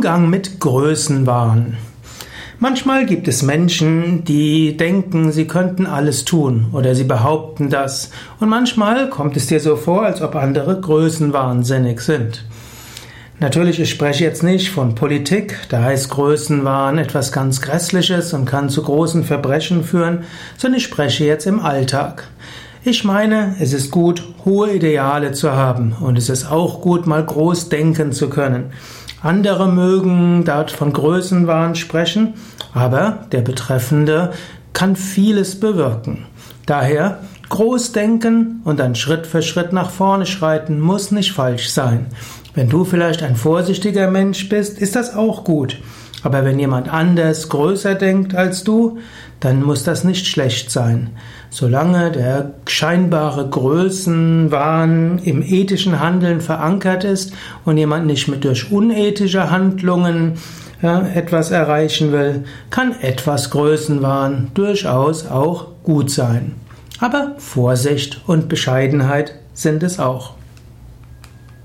Umgang mit Größenwahn. Manchmal gibt es Menschen, die denken, sie könnten alles tun oder sie behaupten das. Und manchmal kommt es dir so vor, als ob andere größenwahnsinnig sind. Natürlich, ich spreche jetzt nicht von Politik, da heißt Größenwahn etwas ganz Grässliches und kann zu großen Verbrechen führen, sondern ich spreche jetzt im Alltag. Ich meine, es ist gut, hohe Ideale zu haben und es ist auch gut, mal groß denken zu können. Andere mögen dort von Größenwahn sprechen, aber der Betreffende kann vieles bewirken. Daher groß denken und dann Schritt für Schritt nach vorne schreiten muss nicht falsch sein. Wenn du vielleicht ein vorsichtiger Mensch bist, ist das auch gut. Aber wenn jemand anders größer denkt als du, dann muss das nicht schlecht sein. Solange der scheinbare Größenwahn im ethischen Handeln verankert ist und jemand nicht mit durch unethische Handlungen ja, etwas erreichen will, kann etwas Größenwahn durchaus auch gut sein. Aber Vorsicht und Bescheidenheit sind es auch.